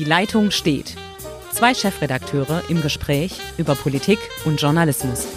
Die Leitung steht. Zwei Chefredakteure im Gespräch über Politik und Journalismus.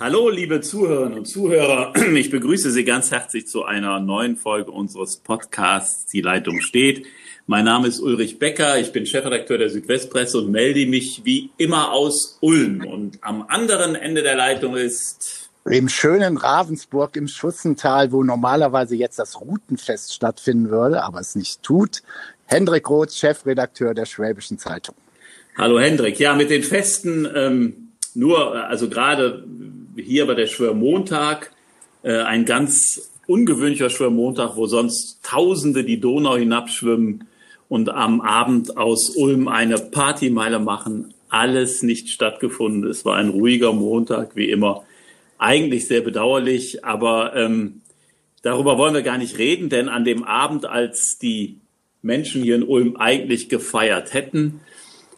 Hallo, liebe Zuhörerinnen und Zuhörer. Ich begrüße Sie ganz herzlich zu einer neuen Folge unseres Podcasts Die Leitung steht. Mein Name ist Ulrich Becker, ich bin Chefredakteur der Südwestpresse und melde mich wie immer aus Ulm. Und am anderen Ende der Leitung ist im schönen Ravensburg im Schussental, wo normalerweise jetzt das Routenfest stattfinden würde, aber es nicht tut, Hendrik Roth, Chefredakteur der Schwäbischen Zeitung. Hallo Hendrik, ja, mit den Festen ähm, nur, also gerade hier bei der Schwörmontag, äh, ein ganz ungewöhnlicher Schwörmontag, wo sonst Tausende die Donau hinabschwimmen und am Abend aus Ulm eine Partymeile machen. Alles nicht stattgefunden. Es war ein ruhiger Montag, wie immer. Eigentlich sehr bedauerlich, aber ähm, darüber wollen wir gar nicht reden, denn an dem Abend, als die Menschen hier in Ulm eigentlich gefeiert hätten,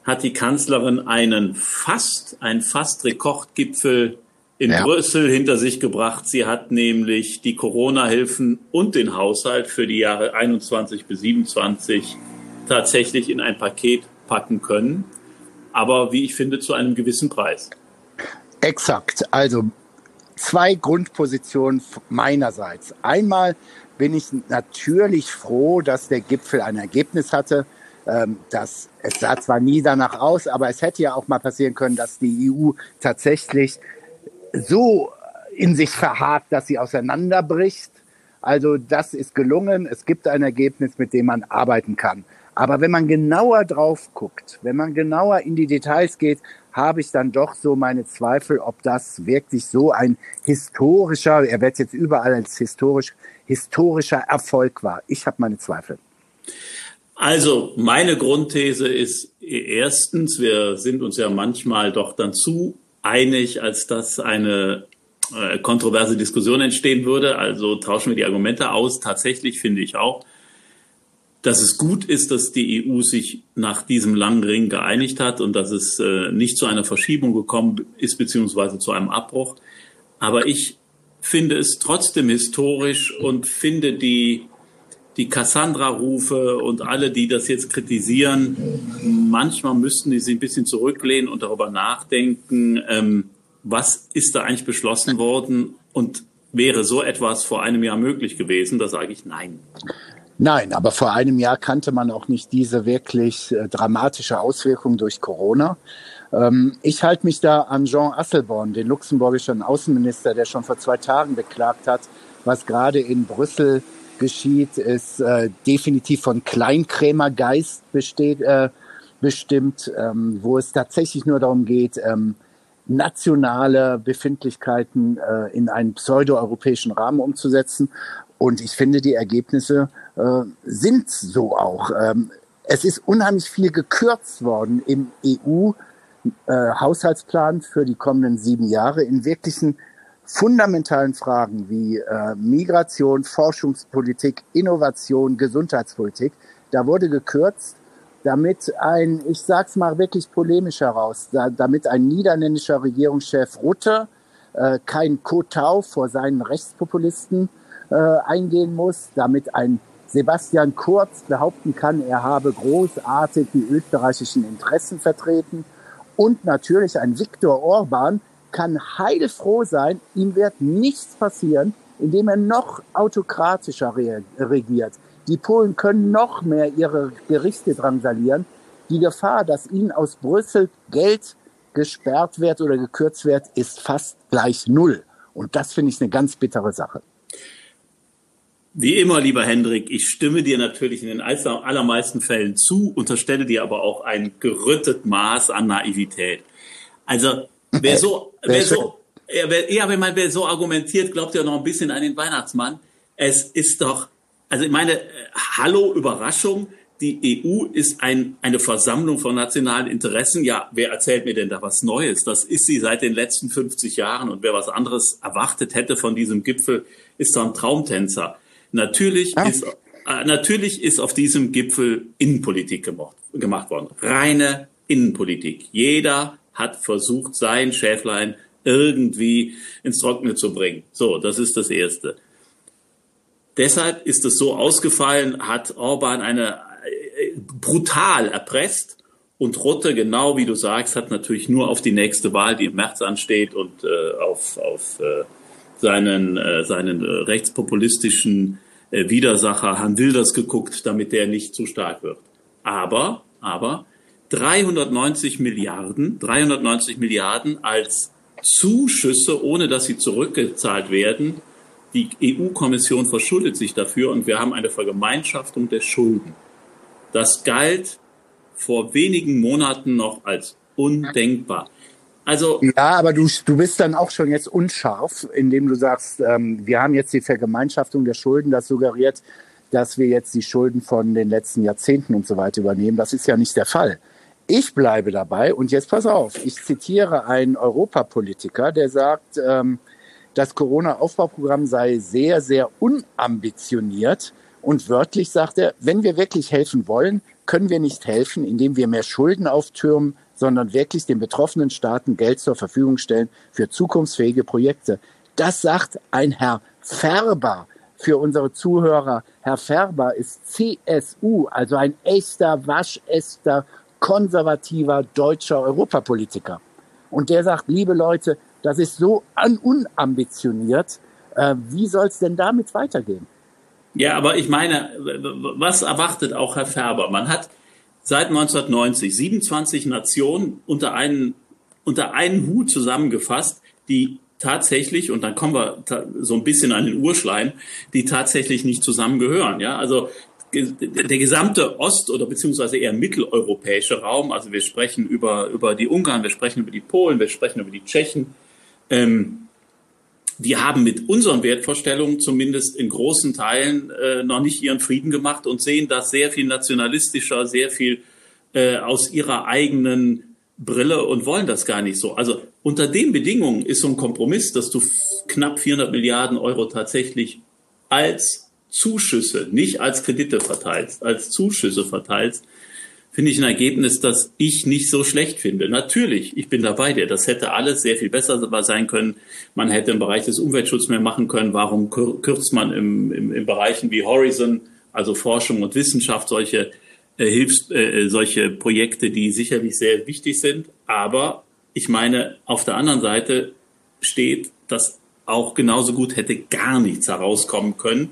hat die Kanzlerin einen fast, einen fast Rekordgipfel in ja. Brüssel hinter sich gebracht. Sie hat nämlich die Corona-Hilfen und den Haushalt für die Jahre 21 bis 27 tatsächlich in ein Paket packen können. Aber wie ich finde, zu einem gewissen Preis. Exakt. Also zwei Grundpositionen meinerseits. Einmal bin ich natürlich froh, dass der Gipfel ein Ergebnis hatte. Ähm, das, es sah zwar nie danach aus, aber es hätte ja auch mal passieren können, dass die EU tatsächlich so in sich verhakt, dass sie auseinanderbricht. Also das ist gelungen. Es gibt ein Ergebnis, mit dem man arbeiten kann. Aber wenn man genauer drauf guckt, wenn man genauer in die Details geht, habe ich dann doch so meine Zweifel, ob das wirklich so ein historischer, er wird jetzt überall als historisch, historischer Erfolg war. Ich habe meine Zweifel. Also meine Grundthese ist erstens, wir sind uns ja manchmal doch dann zu einig, als dass eine äh, kontroverse Diskussion entstehen würde. Also tauschen wir die Argumente aus. Tatsächlich finde ich auch, dass es gut ist, dass die EU sich nach diesem langen Ring geeinigt hat und dass es äh, nicht zu einer Verschiebung gekommen ist, beziehungsweise zu einem Abbruch. Aber ich finde es trotzdem historisch und finde die die Cassandra-Rufe und alle, die das jetzt kritisieren, manchmal müssten die sich ein bisschen zurücklehnen und darüber nachdenken, ähm, was ist da eigentlich beschlossen worden und wäre so etwas vor einem Jahr möglich gewesen? Da sage ich nein. Nein, aber vor einem Jahr kannte man auch nicht diese wirklich äh, dramatische Auswirkung durch Corona. Ähm, ich halte mich da an Jean Asselborn, den luxemburgischen Außenminister, der schon vor zwei Tagen beklagt hat, was gerade in Brüssel geschieht, ist äh, definitiv von Kleinkrämergeist besteht, äh, bestimmt, ähm, wo es tatsächlich nur darum geht, ähm, nationale Befindlichkeiten äh, in einen pseudo-europäischen Rahmen umzusetzen. Und ich finde, die Ergebnisse äh, sind so auch. Ähm, es ist unheimlich viel gekürzt worden im EU-Haushaltsplan äh, für die kommenden sieben Jahre in wirklichen fundamentalen Fragen wie äh, Migration, Forschungspolitik, Innovation, Gesundheitspolitik, da wurde gekürzt, damit ein, ich sag's mal wirklich polemisch heraus, da, damit ein niederländischer Regierungschef Rutte äh, kein Kotau vor seinen Rechtspopulisten äh, eingehen muss, damit ein Sebastian Kurz behaupten kann, er habe großartig die österreichischen Interessen vertreten und natürlich ein Viktor Orban, kann heilfroh sein, ihm wird nichts passieren, indem er noch autokratischer regiert. Die Polen können noch mehr ihre Gerichte drangsalieren. Die Gefahr, dass ihnen aus Brüssel Geld gesperrt wird oder gekürzt wird, ist fast gleich null. Und das finde ich eine ganz bittere Sache. Wie immer, lieber Hendrik, ich stimme dir natürlich in den allermeisten Fällen zu, unterstelle dir aber auch ein gerüttet Maß an Naivität. Also Wer so, wer so, ja, wer, ja, wenn man wer so argumentiert, glaubt ja noch ein bisschen an den Weihnachtsmann. Es ist doch, also ich meine, hallo, Überraschung. Die EU ist ein, eine Versammlung von nationalen Interessen. Ja, wer erzählt mir denn da was Neues? Das ist sie seit den letzten 50 Jahren. Und wer was anderes erwartet hätte von diesem Gipfel, ist doch ein Traumtänzer. Natürlich ah. ist, äh, natürlich ist auf diesem Gipfel Innenpolitik gemacht, gemacht worden. Reine Innenpolitik. Jeder hat versucht, sein Schäflein irgendwie ins Trockene zu bringen. So, das ist das Erste. Deshalb ist es so ausgefallen, hat Orban eine äh, brutal erpresst und Rutte, genau wie du sagst, hat natürlich nur auf die nächste Wahl, die im März ansteht und äh, auf, auf äh, seinen, äh, seinen äh, rechtspopulistischen äh, Widersacher Herrn Wilders geguckt, damit der nicht zu stark wird. Aber, aber 390 Milliarden, 390 Milliarden als Zuschüsse, ohne dass sie zurückgezahlt werden, die EU-Kommission verschuldet sich dafür und wir haben eine Vergemeinschaftung der Schulden. Das galt vor wenigen Monaten noch als undenkbar. Also ja, aber du, du bist dann auch schon jetzt unscharf, indem du sagst, ähm, wir haben jetzt die Vergemeinschaftung der Schulden, das suggeriert, dass wir jetzt die Schulden von den letzten Jahrzehnten und so weiter übernehmen. Das ist ja nicht der Fall. Ich bleibe dabei und jetzt pass auf, ich zitiere einen Europapolitiker, der sagt, ähm, das Corona-Aufbauprogramm sei sehr, sehr unambitioniert. Und wörtlich sagt er, wenn wir wirklich helfen wollen, können wir nicht helfen, indem wir mehr Schulden auftürmen, sondern wirklich den betroffenen Staaten Geld zur Verfügung stellen für zukunftsfähige Projekte. Das sagt ein Herr Färber für unsere Zuhörer. Herr Färber ist CSU, also ein echter, waschechter, konservativer deutscher Europapolitiker. Und der sagt, liebe Leute, das ist so unambitioniert. Äh, wie soll es denn damit weitergehen? Ja, aber ich meine, was erwartet auch Herr Färber? Man hat seit 1990 27 Nationen unter einen, unter einen Hut zusammengefasst, die tatsächlich, und dann kommen wir so ein bisschen an den Urschleim, die tatsächlich nicht zusammengehören. Ja, also der gesamte Ost- oder beziehungsweise eher mitteleuropäische Raum, also wir sprechen über, über die Ungarn, wir sprechen über die Polen, wir sprechen über die Tschechen, ähm, die haben mit unseren Wertvorstellungen zumindest in großen Teilen äh, noch nicht ihren Frieden gemacht und sehen das sehr viel nationalistischer, sehr viel äh, aus ihrer eigenen Brille und wollen das gar nicht so. Also unter den Bedingungen ist so ein Kompromiss, dass du knapp 400 Milliarden Euro tatsächlich als Zuschüsse, nicht als Kredite verteilst, als Zuschüsse verteilst, finde ich ein Ergebnis, das ich nicht so schlecht finde. Natürlich, ich bin dabei dir. Das hätte alles sehr viel besser sein können. Man hätte im Bereich des Umweltschutzes mehr machen können. Warum kürzt man im, im, im Bereichen wie Horizon, also Forschung und Wissenschaft, solche äh, Hilfs, äh, solche Projekte, die sicherlich sehr wichtig sind. Aber ich meine, auf der anderen Seite steht, dass auch genauso gut hätte gar nichts herauskommen können.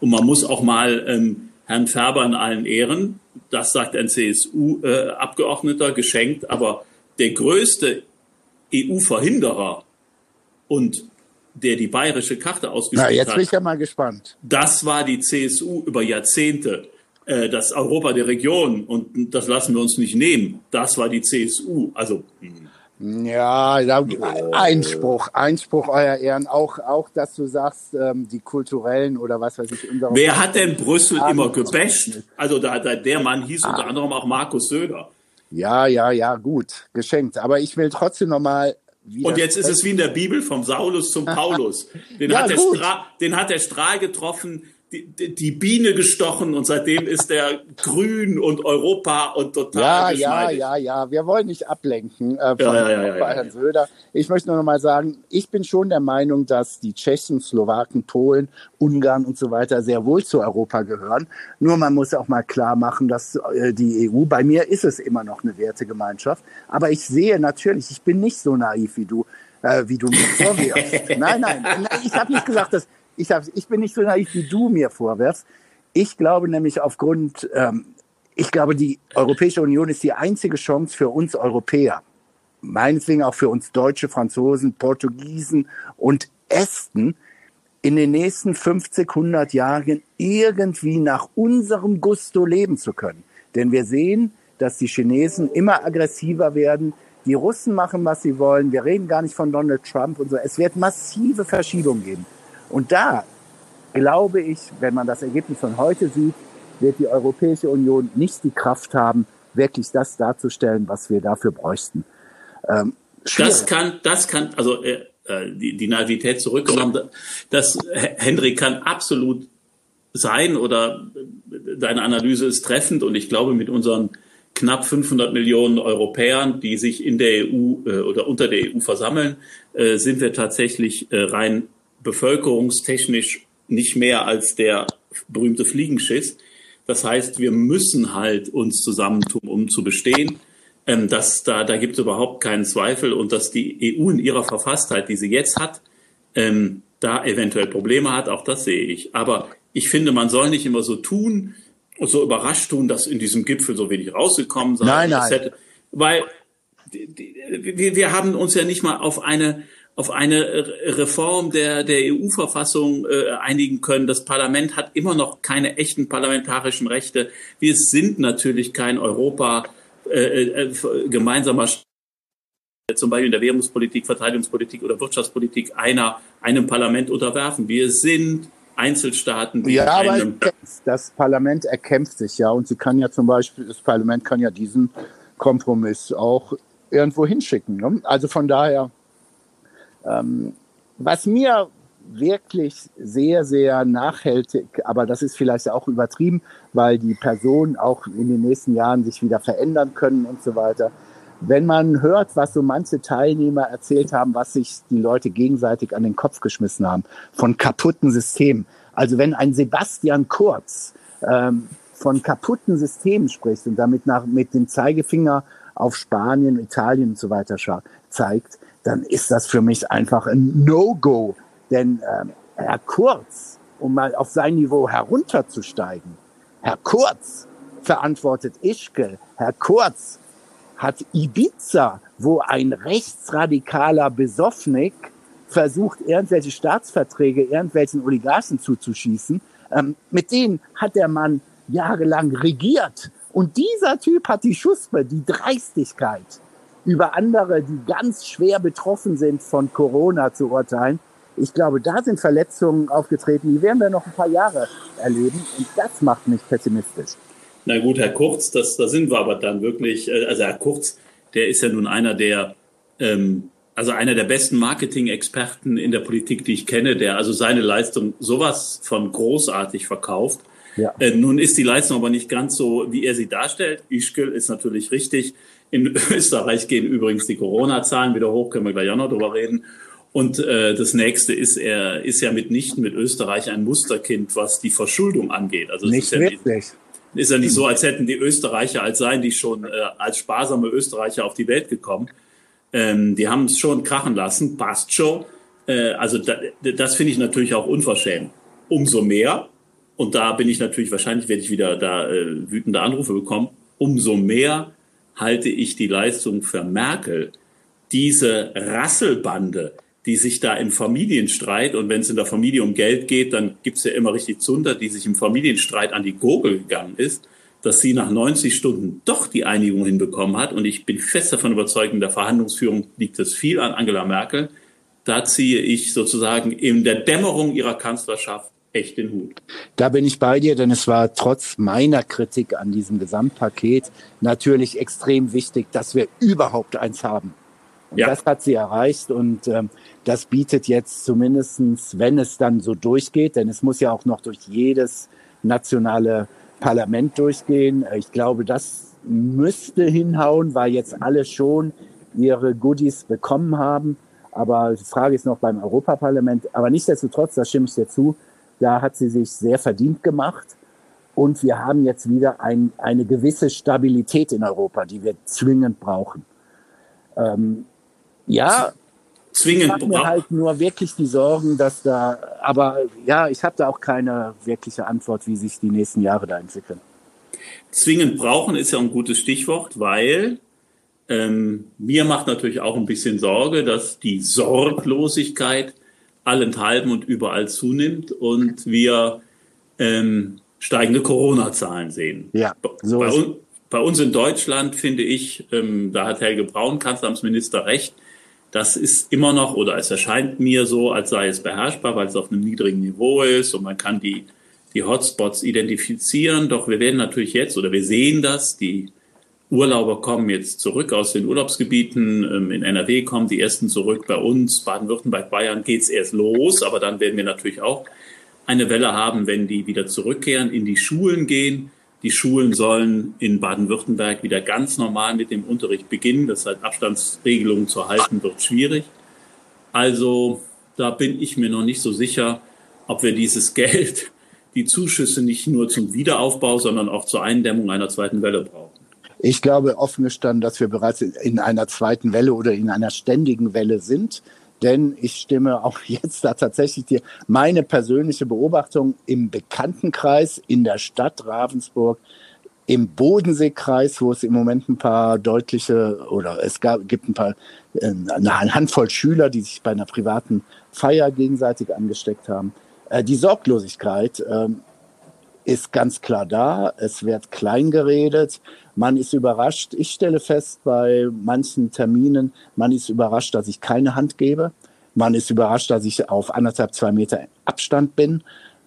Und man muss auch mal ähm, Herrn Färber in allen Ehren, das sagt ein CSU-Abgeordneter, geschenkt, aber der größte EU-Verhinderer und der die bayerische Karte ausgespielt hat. Na, jetzt bin ich ja mal gespannt. Das war die CSU über Jahrzehnte. Äh, das Europa der Region und das lassen wir uns nicht nehmen. Das war die CSU. Also hm. Ja, da, Einspruch, Einspruch, euer Ehren. Auch, auch, dass du sagst, ähm, die kulturellen oder was weiß ich. Wer hat denn Brüssel immer gebasht? Also da, da, der Mann hieß ah. unter anderem auch Markus Söder. Ja, ja, ja, gut, geschenkt. Aber ich will trotzdem nochmal und jetzt ist es wie in der Bibel vom Saulus zum Paulus. Den, ja, hat, der Stra den hat der Strahl getroffen, die, die Biene gestochen und seitdem ist der grün und Europa und total Ja, ja, ja, ja. Wir wollen nicht ablenken äh, von ja, ja, ja, Herrn Söder. Ich möchte nur noch mal sagen, ich bin schon der Meinung, dass die Tschechen, Slowaken, Polen, Ungarn und so weiter sehr wohl zu Europa gehören. Nur man muss auch mal klar machen, dass äh, die EU, bei mir ist es immer noch eine Wertegemeinschaft. Aber ich sehe natürlich, ich bin nicht so naiv wie du, äh, wie du mir vorwirfst. nein, nein, nein, ich habe nicht gesagt, dass ich, hab, ich bin nicht so naiv, wie du mir vorwirfst. Ich glaube nämlich aufgrund, ähm, ich glaube, die Europäische Union ist die einzige Chance für uns Europäer, meinetwegen auch für uns Deutsche, Franzosen, Portugiesen und Esten, in den nächsten 50, 100 Jahren irgendwie nach unserem Gusto leben zu können. Denn wir sehen, dass die Chinesen immer aggressiver werden. Die Russen machen, was sie wollen. Wir reden gar nicht von Donald Trump und so. Es wird massive Verschiebungen geben. Und da glaube ich, wenn man das Ergebnis von heute sieht, wird die Europäische Union nicht die Kraft haben, wirklich das darzustellen, was wir dafür bräuchten. Ähm, das kann, das kann, also äh, äh die, die Naivität zurückgenommen, das Hendrik kann absolut sein oder deine Analyse ist treffend und ich glaube mit unseren knapp 500 Millionen Europäern, die sich in der EU äh, oder unter der EU versammeln, äh, sind wir tatsächlich äh, rein bevölkerungstechnisch nicht mehr als der berühmte Fliegenschiss. Das heißt, wir müssen halt uns zusammentun, um zu bestehen. Ähm, dass da, da gibt es überhaupt keinen Zweifel und dass die EU in ihrer Verfasstheit, die sie jetzt hat, ähm, da eventuell Probleme hat, auch das sehe ich. Aber ich finde, man soll nicht immer so tun, so überrascht tun, dass in diesem Gipfel so wenig rausgekommen sei. Nein, nein. Hätte, weil wir, wir haben uns ja nicht mal auf eine auf eine Reform der, der EU-Verfassung äh, einigen können. Das Parlament hat immer noch keine echten parlamentarischen Rechte. Wir sind natürlich kein Europa äh, äh, gemeinsamer zum Beispiel in der Währungspolitik, Verteidigungspolitik oder Wirtschaftspolitik einer, einem Parlament unterwerfen. Wir sind Einzelstaaten. Die ja, aber das Parlament erkämpft sich ja und sie kann ja zum Beispiel, das Parlament kann ja diesen Kompromiss auch irgendwo hinschicken. Ne? Also von daher ähm, was mir wirklich sehr, sehr nachhaltig, aber das ist vielleicht auch übertrieben, weil die Personen auch in den nächsten Jahren sich wieder verändern können und so weiter. Wenn man hört, was so manche Teilnehmer erzählt haben, was sich die Leute gegenseitig an den Kopf geschmissen haben, von kaputten Systemen. Also wenn ein Sebastian Kurz ähm, von kaputten Systemen spricht und damit nach, mit dem Zeigefinger auf Spanien, Italien und so weiter zeigt, dann ist das für mich einfach ein No-Go. Denn ähm, Herr Kurz, um mal auf sein Niveau herunterzusteigen, Herr Kurz verantwortet Ischgl, Herr Kurz hat Ibiza, wo ein rechtsradikaler Besoffnik versucht, irgendwelche Staatsverträge irgendwelchen Oligarchen zuzuschießen. Ähm, mit denen hat der Mann jahrelang regiert. Und dieser Typ hat die Schuspe, die Dreistigkeit, über andere, die ganz schwer betroffen sind von Corona zu urteilen. Ich glaube, da sind Verletzungen aufgetreten, die werden wir noch ein paar Jahre erleben. Und das macht mich pessimistisch. Na gut, Herr Kurz, das, da sind wir aber dann wirklich, äh, also Herr Kurz, der ist ja nun einer der, ähm, also einer der besten Marketing-Experten in der Politik, die ich kenne, der also seine Leistung sowas von großartig verkauft. Ja. Äh, nun ist die Leistung aber nicht ganz so, wie er sie darstellt. Ischgl ist natürlich richtig. In Österreich gehen übrigens die Corona-Zahlen wieder hoch, können wir gleich auch noch drüber reden. Und äh, das nächste ist, er ist ja mitnichten mit Österreich ein Musterkind, was die Verschuldung angeht. Also nicht ist ja wirklich. Nicht, ist ja nicht so, als hätten die Österreicher, als seien die schon äh, als sparsame Österreicher auf die Welt gekommen. Ähm, die haben es schon krachen lassen, passt schon. Äh, also da, das finde ich natürlich auch unverschämt. Umso mehr, und da bin ich natürlich, wahrscheinlich werde ich wieder da äh, wütende Anrufe bekommen, umso mehr halte ich die Leistung für Merkel, diese Rasselbande, die sich da im Familienstreit, und wenn es in der Familie um Geld geht, dann gibt es ja immer richtig Zunder, die sich im Familienstreit an die Gurgel gegangen ist, dass sie nach 90 Stunden doch die Einigung hinbekommen hat. Und ich bin fest davon überzeugt, in der Verhandlungsführung liegt es viel an Angela Merkel. Da ziehe ich sozusagen in der Dämmerung ihrer Kanzlerschaft echt den Hut. Da bin ich bei dir, denn es war trotz meiner Kritik an diesem Gesamtpaket natürlich extrem wichtig, dass wir überhaupt eins haben. Und ja. das hat sie erreicht und ähm, das bietet jetzt zumindestens, wenn es dann so durchgeht, denn es muss ja auch noch durch jedes nationale Parlament durchgehen. Ich glaube, das müsste hinhauen, weil jetzt alle schon ihre Goodies bekommen haben. Aber die Frage ist noch beim Europaparlament. Aber nichtsdestotrotz, da stimme ich dir zu, da hat sie sich sehr verdient gemacht. Und wir haben jetzt wieder ein, eine gewisse Stabilität in Europa, die wir zwingend brauchen. Ähm, ja, zwingend ich mir halt nur wirklich die Sorgen, dass da, aber ja, ich habe da auch keine wirkliche Antwort, wie sich die nächsten Jahre da entwickeln. Zwingend brauchen ist ja ein gutes Stichwort, weil ähm, mir macht natürlich auch ein bisschen Sorge, dass die Sorglosigkeit allenthalben und überall zunimmt und wir ähm, steigende Corona-Zahlen sehen. Ja, so bei, un bei, uns in Deutschland finde ich, ähm, da hat Helge Braun, Kanzleramtsminister, recht, das ist immer noch, oder es erscheint mir so, als sei es beherrschbar, weil es auf einem niedrigen Niveau ist und man kann die, die Hotspots identifizieren. Doch wir werden natürlich jetzt, oder wir sehen das, die Urlauber kommen jetzt zurück aus den Urlaubsgebieten. Ähm, in NRW kommen die ersten zurück. Bei uns, Baden-Württemberg, Bayern geht es erst los. Aber dann werden wir natürlich auch eine Welle haben, wenn die wieder zurückkehren, in die Schulen gehen. Die Schulen sollen in Baden-Württemberg wieder ganz normal mit dem Unterricht beginnen. Das heißt, Abstandsregelungen zu halten wird schwierig. Also da bin ich mir noch nicht so sicher, ob wir dieses Geld, die Zuschüsse nicht nur zum Wiederaufbau, sondern auch zur Eindämmung einer zweiten Welle brauchen. Ich glaube offen gestanden, dass wir bereits in einer zweiten Welle oder in einer ständigen Welle sind. Denn ich stimme auch jetzt da tatsächlich dir meine persönliche Beobachtung im Bekanntenkreis in der Stadt Ravensburg, im Bodenseekreis, wo es im Moment ein paar deutliche oder es gab, gibt ein paar äh, eine Handvoll Schüler, die sich bei einer privaten Feier gegenseitig angesteckt haben. Äh, die Sorglosigkeit ähm, ist ganz klar da. Es wird klein geredet. Man ist überrascht. Ich stelle fest bei manchen Terminen, man ist überrascht, dass ich keine Hand gebe. Man ist überrascht, dass ich auf anderthalb, zwei Meter Abstand bin.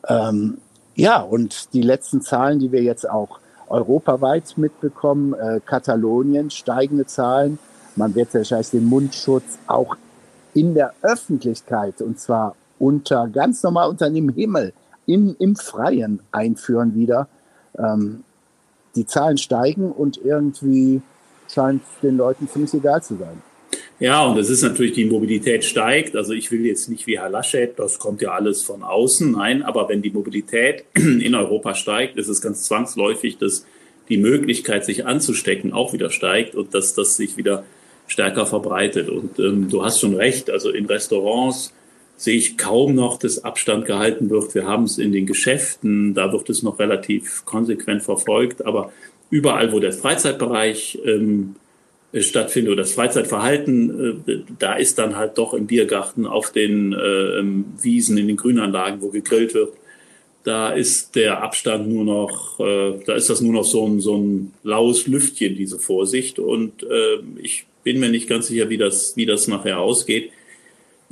Ähm, ja, und die letzten Zahlen, die wir jetzt auch europaweit mitbekommen, äh, Katalonien, steigende Zahlen. Man wird wahrscheinlich den Mundschutz auch in der Öffentlichkeit, und zwar unter, ganz normal unter dem Himmel, in, im Freien einführen wieder. Ähm, die Zahlen steigen und irgendwie scheint den Leuten ziemlich egal zu sein. Ja, und das ist natürlich, die Mobilität steigt. Also ich will jetzt nicht wie Herr Laschet, das kommt ja alles von außen. Nein, aber wenn die Mobilität in Europa steigt, ist es ganz zwangsläufig, dass die Möglichkeit, sich anzustecken, auch wieder steigt und dass das sich wieder stärker verbreitet. Und ähm, du hast schon recht, also in Restaurants, sehe ich kaum noch, dass Abstand gehalten wird. Wir haben es in den Geschäften, da wird es noch relativ konsequent verfolgt, aber überall, wo der Freizeitbereich ähm, stattfindet oder das Freizeitverhalten, äh, da ist dann halt doch im Biergarten, auf den äh, ähm, Wiesen, in den Grünanlagen, wo gegrillt wird, da ist der Abstand nur noch, äh, da ist das nur noch so ein, so ein laues Lüftchen, diese Vorsicht. Und äh, ich bin mir nicht ganz sicher, wie das, wie das nachher ausgeht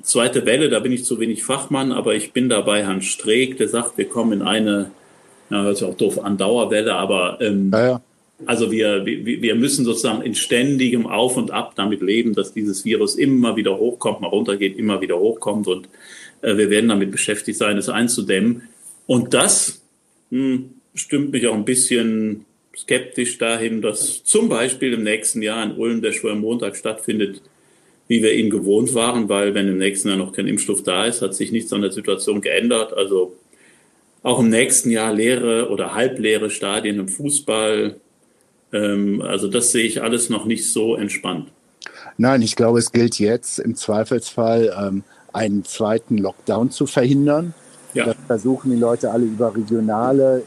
zweite Welle, da bin ich zu wenig Fachmann, aber ich bin dabei Herrn Streeck, der sagt, wir kommen in eine, ja, hört sich auch doof an, Dauerwelle, aber ähm, ja, ja. also wir, wir, wir müssen sozusagen in ständigem Auf und Ab damit leben, dass dieses Virus immer wieder hochkommt, mal runtergeht, immer wieder hochkommt und äh, wir werden damit beschäftigt sein, es einzudämmen. Und das hm, stimmt mich auch ein bisschen skeptisch dahin, dass zum Beispiel im nächsten Jahr in Ulm der Schwörmontag stattfindet, wie wir ihn gewohnt waren, weil wenn im nächsten Jahr noch kein Impfstoff da ist, hat sich nichts an der Situation geändert. Also auch im nächsten Jahr leere oder halbleere Stadien im Fußball. Ähm, also das sehe ich alles noch nicht so entspannt. Nein, ich glaube, es gilt jetzt im Zweifelsfall ähm, einen zweiten Lockdown zu verhindern. Ja. Das versuchen die Leute alle über regionale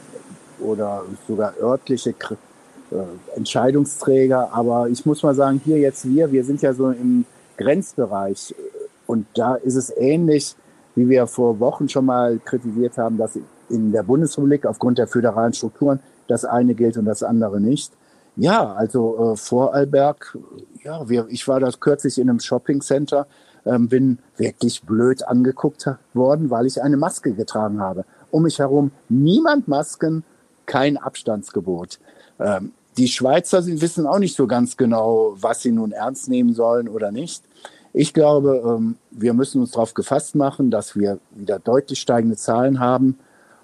oder sogar örtliche äh, Entscheidungsträger. Aber ich muss mal sagen, hier jetzt wir, wir sind ja so im Grenzbereich. Und da ist es ähnlich, wie wir vor Wochen schon mal kritisiert haben, dass in der Bundesrepublik aufgrund der föderalen Strukturen das eine gilt und das andere nicht. Ja, also äh, Vorarlberg, ja, wir, ich war da kürzlich in einem Shoppingcenter, ähm, bin wirklich blöd angeguckt worden, weil ich eine Maske getragen habe. Um mich herum niemand Masken, kein Abstandsgebot. Ähm, die Schweizer sie wissen auch nicht so ganz genau, was sie nun ernst nehmen sollen oder nicht. Ich glaube, ähm, wir müssen uns darauf gefasst machen, dass wir wieder deutlich steigende Zahlen haben.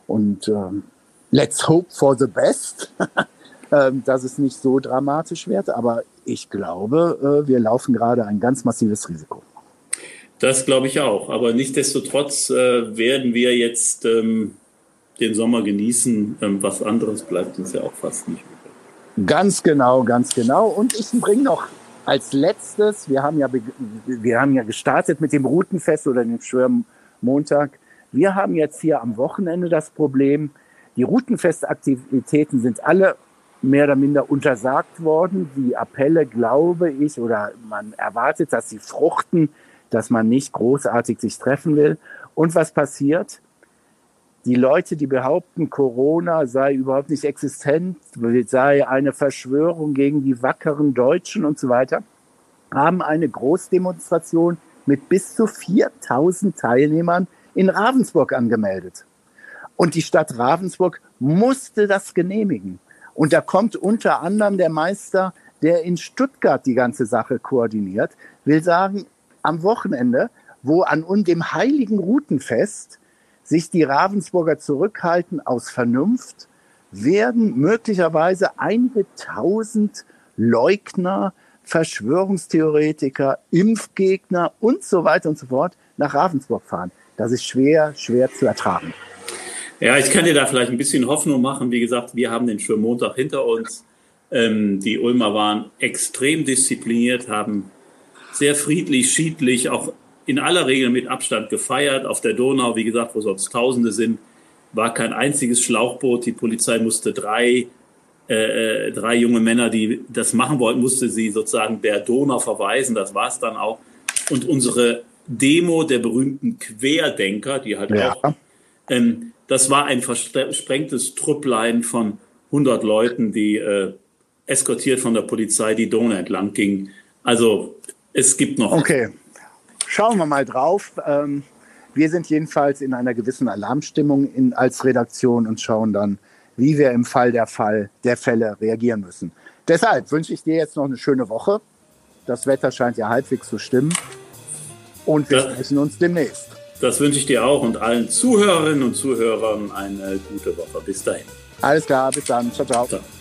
Und ähm, let's hope for the best, ähm, dass es nicht so dramatisch wird. Aber ich glaube, äh, wir laufen gerade ein ganz massives Risiko. Das glaube ich auch. Aber nichtsdestotrotz äh, werden wir jetzt den Sommer genießen. Was anderes bleibt uns ja auch fast nicht. Ganz genau, ganz genau. Und ich bringe noch als letztes, wir haben ja, wir haben ja gestartet mit dem Routenfest oder dem Schwörmontag. Wir haben jetzt hier am Wochenende das Problem, die Routenfestaktivitäten sind alle mehr oder minder untersagt worden. Die Appelle, glaube ich, oder man erwartet, dass sie fruchten, dass man nicht großartig sich treffen will. Und was passiert? Die Leute, die behaupten, Corona sei überhaupt nicht existent, sei eine Verschwörung gegen die wackeren Deutschen und so weiter, haben eine Großdemonstration mit bis zu 4000 Teilnehmern in Ravensburg angemeldet. Und die Stadt Ravensburg musste das genehmigen. Und da kommt unter anderem der Meister, der in Stuttgart die ganze Sache koordiniert, will sagen, am Wochenende, wo an dem heiligen Routenfest sich die Ravensburger zurückhalten aus Vernunft, werden möglicherweise einige tausend Leugner, Verschwörungstheoretiker, Impfgegner und so weiter und so fort nach Ravensburg fahren. Das ist schwer, schwer zu ertragen. Ja, ich kann dir da vielleicht ein bisschen Hoffnung machen. Wie gesagt, wir haben den Schwimmmontag hinter uns. Ähm, die Ulmer waren extrem diszipliniert, haben sehr friedlich, schiedlich, auch in aller Regel mit Abstand gefeiert. Auf der Donau, wie gesagt, wo sonst Tausende sind, war kein einziges Schlauchboot. Die Polizei musste drei, äh, äh, drei junge Männer, die das machen wollten, musste sie sozusagen der Donau verweisen. Das war es dann auch. Und unsere Demo der berühmten Querdenker, die halt ja. auch, ähm, das war ein versprengtes Trupplein von 100 Leuten, die äh, eskortiert von der Polizei die Donau entlang gingen. Also es gibt noch. Okay, schauen wir mal drauf. Ähm, wir sind jedenfalls in einer gewissen Alarmstimmung in, als Redaktion und schauen dann, wie wir im Fall der Fall der Fälle reagieren müssen. Deshalb wünsche ich dir jetzt noch eine schöne Woche. Das Wetter scheint ja halbwegs zu stimmen. Und wir das, sprechen uns demnächst. Das wünsche ich dir auch und allen Zuhörerinnen und Zuhörern eine gute Woche. Bis dahin. Alles klar, bis dann. ciao. ciao. ciao.